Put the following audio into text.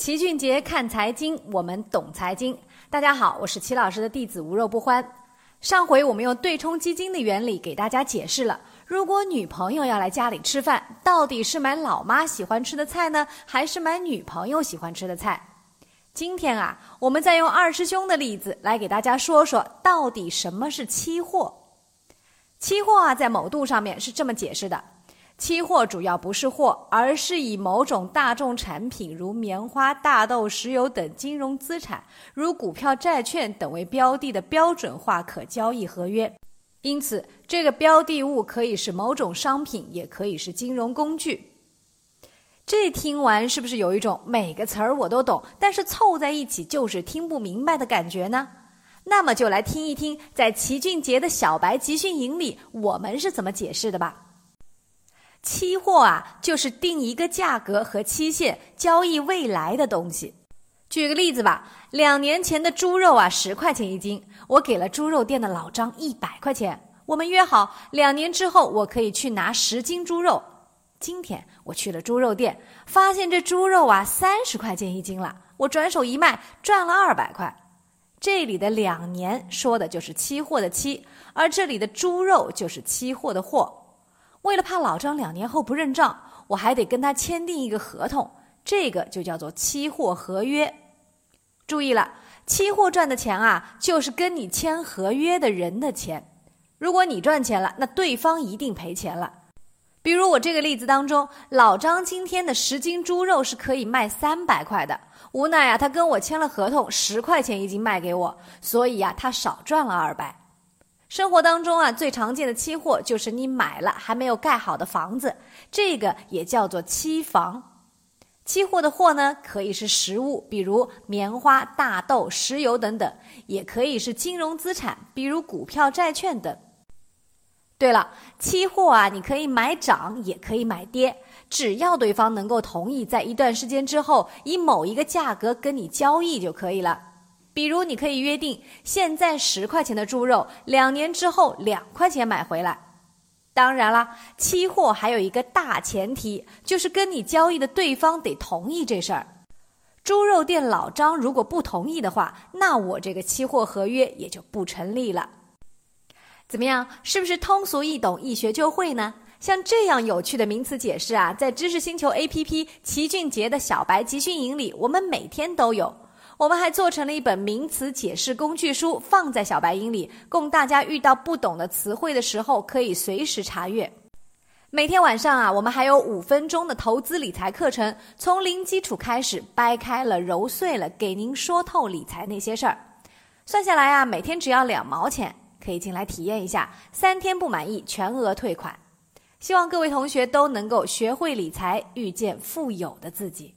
齐俊杰看财经，我们懂财经。大家好，我是齐老师的弟子无肉不欢。上回我们用对冲基金的原理给大家解释了，如果女朋友要来家里吃饭，到底是买老妈喜欢吃的菜呢，还是买女朋友喜欢吃的菜？今天啊，我们再用二师兄的例子来给大家说说，到底什么是期货？期货啊，在某度上面是这么解释的。期货主要不是货，而是以某种大众产品，如棉花、大豆、石油等金融资产，如股票、债券等为标的的标准化可交易合约。因此，这个标的物可以是某种商品，也可以是金融工具。这听完是不是有一种每个词儿我都懂，但是凑在一起就是听不明白的感觉呢？那么就来听一听，在齐俊杰的小白集训营里，我们是怎么解释的吧。期货啊，就是定一个价格和期限交易未来的东西。举个例子吧，两年前的猪肉啊，十块钱一斤，我给了猪肉店的老张一百块钱，我们约好两年之后我可以去拿十斤猪肉。今天我去了猪肉店，发现这猪肉啊三十块钱一斤了，我转手一卖赚了二百块。这里的两年说的就是期货的期，而这里的猪肉就是期货的货。为了怕老张两年后不认账，我还得跟他签订一个合同，这个就叫做期货合约。注意了，期货赚的钱啊，就是跟你签合约的人的钱。如果你赚钱了，那对方一定赔钱了。比如我这个例子当中，老张今天的十斤猪肉是可以卖三百块的，无奈啊，他跟我签了合同，十块钱一斤卖给我，所以啊，他少赚了二百。生活当中啊，最常见的期货就是你买了还没有盖好的房子，这个也叫做期房。期货的货呢，可以是实物，比如棉花、大豆、石油等等，也可以是金融资产，比如股票、债券等。对了，期货啊，你可以买涨，也可以买跌，只要对方能够同意在一段时间之后以某一个价格跟你交易就可以了。比如，你可以约定现在十块钱的猪肉，两年之后两块钱买回来。当然了，期货还有一个大前提，就是跟你交易的对方得同意这事儿。猪肉店老张如果不同意的话，那我这个期货合约也就不成立了。怎么样？是不是通俗易懂、一学就会呢？像这样有趣的名词解释啊，在知识星球 APP 齐俊杰的小白集训营里，我们每天都有。我们还做成了一本名词解释工具书，放在小白营里，供大家遇到不懂的词汇的时候可以随时查阅。每天晚上啊，我们还有五分钟的投资理财课程，从零基础开始，掰开了揉碎了，给您说透理财那些事儿。算下来啊，每天只要两毛钱，可以进来体验一下，三天不满意全额退款。希望各位同学都能够学会理财，遇见富有的自己。